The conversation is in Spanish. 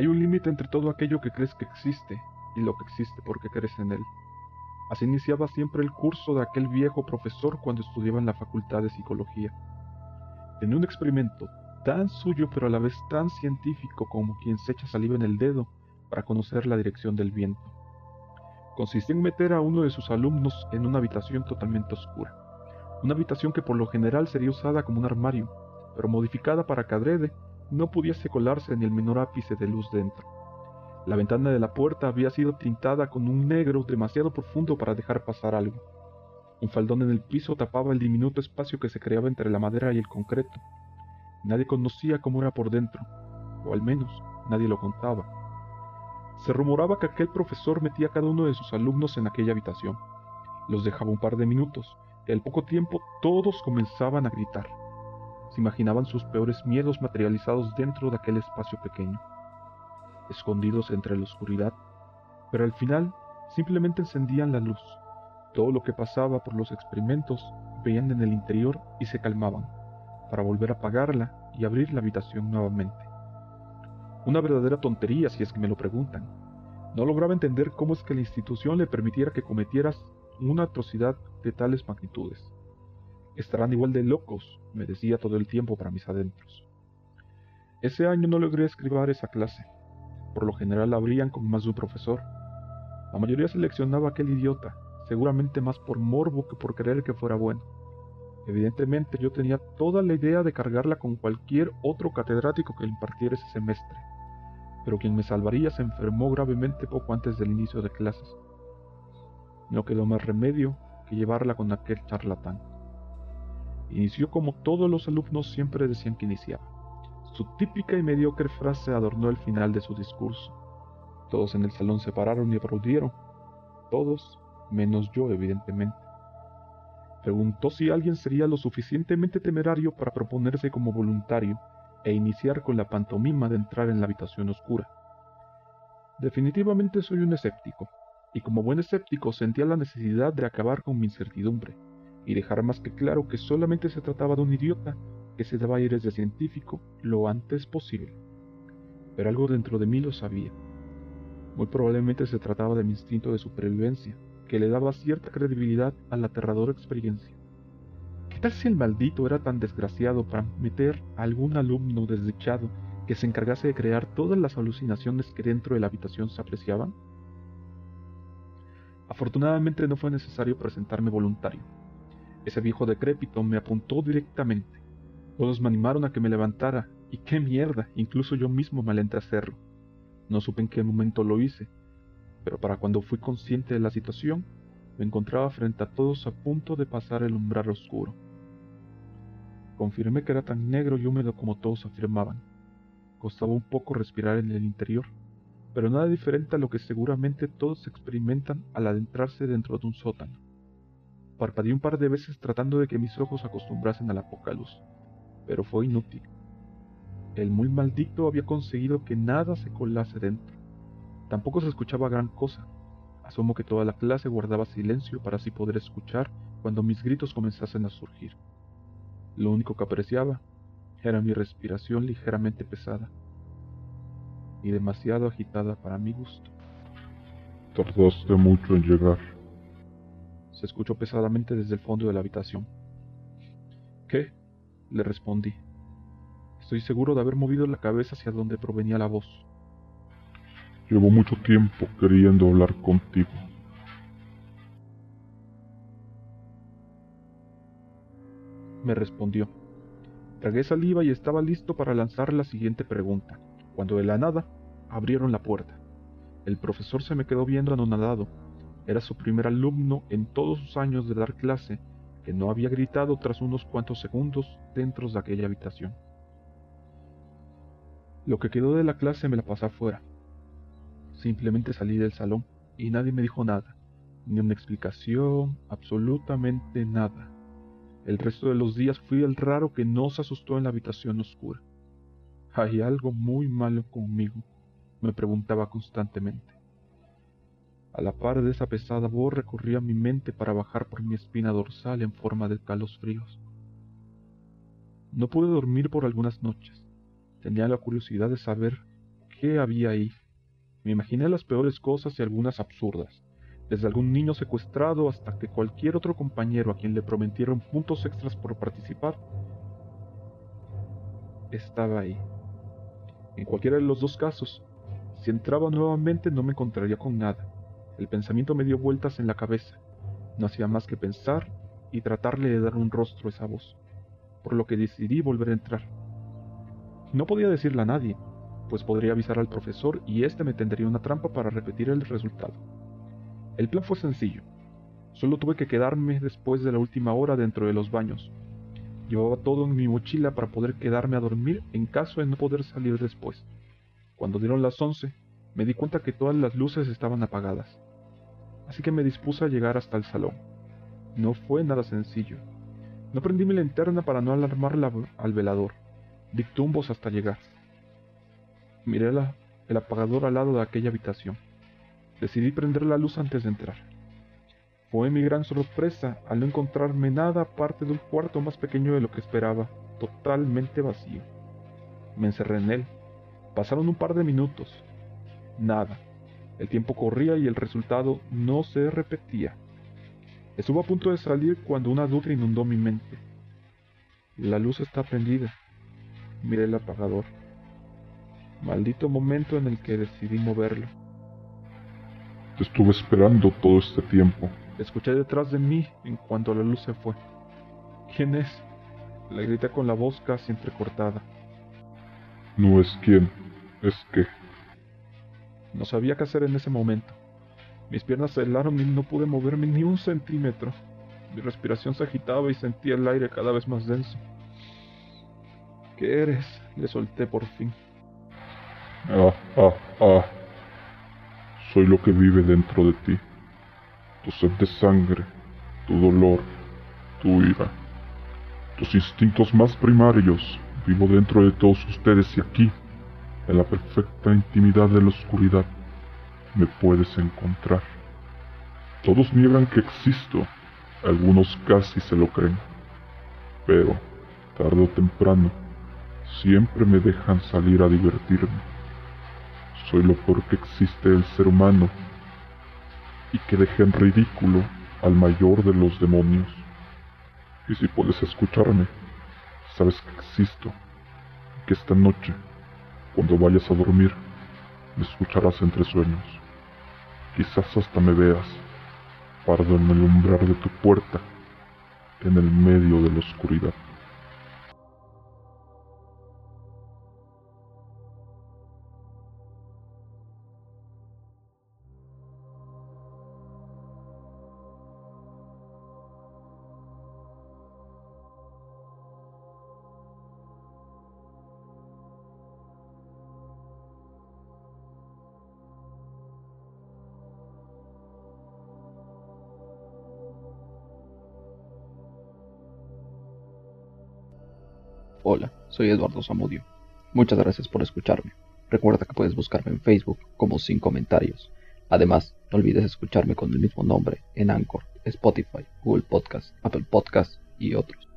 Hay un límite entre todo aquello que crees que existe y lo que existe porque crees en él. Así iniciaba siempre el curso de aquel viejo profesor cuando estudiaba en la Facultad de Psicología. Tenía un experimento tan suyo pero a la vez tan científico como quien se echa saliva en el dedo para conocer la dirección del viento. Consistía en meter a uno de sus alumnos en una habitación totalmente oscura, una habitación que por lo general sería usada como un armario, pero modificada para que adrede no pudiese colarse ni el menor ápice de luz dentro. La ventana de la puerta había sido tintada con un negro demasiado profundo para dejar pasar algo. Un faldón en el piso tapaba el diminuto espacio que se creaba entre la madera y el concreto. Nadie conocía cómo era por dentro, o al menos nadie lo contaba. Se rumoraba que aquel profesor metía a cada uno de sus alumnos en aquella habitación. Los dejaba un par de minutos, y al poco tiempo todos comenzaban a gritar imaginaban sus peores miedos materializados dentro de aquel espacio pequeño, escondidos entre la oscuridad, pero al final simplemente encendían la luz. Todo lo que pasaba por los experimentos veían en el interior y se calmaban, para volver a apagarla y abrir la habitación nuevamente. Una verdadera tontería si es que me lo preguntan. No lograba entender cómo es que la institución le permitiera que cometieras una atrocidad de tales magnitudes. Estarán igual de locos, me decía todo el tiempo para mis adentros. Ese año no logré escribir esa clase. Por lo general la abrían con más de un profesor. La mayoría seleccionaba a aquel idiota, seguramente más por morbo que por creer que fuera bueno. Evidentemente yo tenía toda la idea de cargarla con cualquier otro catedrático que impartiera ese semestre, pero quien me salvaría se enfermó gravemente poco antes del inicio de clases. No quedó más remedio que llevarla con aquel charlatán. Inició como todos los alumnos siempre decían que iniciaba. Su típica y mediocre frase adornó el final de su discurso. Todos en el salón se pararon y aplaudieron. Todos, menos yo, evidentemente. Preguntó si alguien sería lo suficientemente temerario para proponerse como voluntario e iniciar con la pantomima de entrar en la habitación oscura. Definitivamente soy un escéptico, y como buen escéptico sentía la necesidad de acabar con mi incertidumbre y dejar más que claro que solamente se trataba de un idiota que se daba aires de científico lo antes posible. Pero algo dentro de mí lo sabía. Muy probablemente se trataba de mi instinto de supervivencia, que le daba cierta credibilidad a la aterradora experiencia. ¿Qué tal si el maldito era tan desgraciado para meter a algún alumno desdichado que se encargase de crear todas las alucinaciones que dentro de la habitación se apreciaban? Afortunadamente no fue necesario presentarme voluntario. Ese viejo decrépito me apuntó directamente. Todos me animaron a que me levantara, y qué mierda, incluso yo mismo me alenté a hacerlo. No supe en qué momento lo hice, pero para cuando fui consciente de la situación, me encontraba frente a todos a punto de pasar el umbral oscuro. Confirmé que era tan negro y húmedo como todos afirmaban. Costaba un poco respirar en el interior, pero nada diferente a lo que seguramente todos experimentan al adentrarse dentro de un sótano. Parpadeé un par de veces tratando de que mis ojos acostumbrasen a la poca luz, pero fue inútil. El muy maldito había conseguido que nada se colase dentro. Tampoco se escuchaba gran cosa. Asumo que toda la clase guardaba silencio para así poder escuchar cuando mis gritos comenzasen a surgir. Lo único que apreciaba era mi respiración ligeramente pesada y demasiado agitada para mi gusto. Tardaste mucho en llegar, se escuchó pesadamente desde el fondo de la habitación. ¿Qué? le respondí. Estoy seguro de haber movido la cabeza hacia donde provenía la voz. Llevo mucho tiempo queriendo hablar contigo. Me respondió. Tragué saliva y estaba listo para lanzar la siguiente pregunta, cuando de la nada abrieron la puerta. El profesor se me quedó viendo anonadado era su primer alumno en todos sus años de dar clase que no había gritado tras unos cuantos segundos dentro de aquella habitación. Lo que quedó de la clase me la pasé afuera. Simplemente salí del salón y nadie me dijo nada, ni una explicación, absolutamente nada. El resto de los días fui el raro que no se asustó en la habitación oscura. Hay algo muy malo conmigo, me preguntaba constantemente. A la par de esa pesada voz recorría mi mente para bajar por mi espina dorsal en forma de calos fríos. No pude dormir por algunas noches. Tenía la curiosidad de saber qué había ahí. Me imaginé las peores cosas y algunas absurdas, desde algún niño secuestrado hasta que cualquier otro compañero a quien le prometieron puntos extras por participar estaba ahí. En cualquiera de los dos casos, si entraba nuevamente no me encontraría con nada. El pensamiento me dio vueltas en la cabeza. No hacía más que pensar y tratarle de dar un rostro a esa voz, por lo que decidí volver a entrar. No podía decirle a nadie, pues podría avisar al profesor y éste me tendría una trampa para repetir el resultado. El plan fue sencillo. Solo tuve que quedarme después de la última hora dentro de los baños. Llevaba todo en mi mochila para poder quedarme a dormir en caso de no poder salir después. Cuando dieron las once, me di cuenta que todas las luces estaban apagadas. Así que me dispuse a llegar hasta el salón. No fue nada sencillo. No prendí mi linterna para no alarmar al velador. Di tumbos hasta llegar. Miré el apagador al lado de aquella habitación. Decidí prender la luz antes de entrar. Fue mi gran sorpresa al no encontrarme nada aparte de un cuarto más pequeño de lo que esperaba, totalmente vacío. Me encerré en él. Pasaron un par de minutos. Nada. El tiempo corría y el resultado no se repetía. Estuvo a punto de salir cuando una duda inundó mi mente. La luz está prendida. Miré el apagador. Maldito momento en el que decidí moverlo. Te estuve esperando todo este tiempo. Escuché detrás de mí en cuanto la luz se fue. ¿Quién es? Le grité con la voz casi entrecortada. No es quién, es qué. No sabía qué hacer en ese momento. Mis piernas se helaron y no pude moverme ni un centímetro. Mi respiración se agitaba y sentía el aire cada vez más denso. ¿Qué eres? Le solté por fin. Ah, ah, ah. Soy lo que vive dentro de ti. Tu sed de sangre, tu dolor, tu ira, tus instintos más primarios. Vivo dentro de todos ustedes y aquí, en la perfecta intimidad de la oscuridad, me puedes encontrar. Todos niegan que existo, algunos casi se lo creen, pero tarde o temprano siempre me dejan salir a divertirme. Soy lo peor que existe el ser humano y que deje en ridículo al mayor de los demonios. Y si puedes escucharme, sabes que existo, que esta noche, cuando vayas a dormir, me escucharás entre sueños. Quizás hasta me veas, pardo en el umbral de tu puerta, en el medio de la oscuridad. Hola, soy Eduardo Zamudio. Muchas gracias por escucharme. Recuerda que puedes buscarme en Facebook como Sin Comentarios. Además, no olvides escucharme con el mismo nombre en Anchor, Spotify, Google Podcast, Apple Podcast y otros.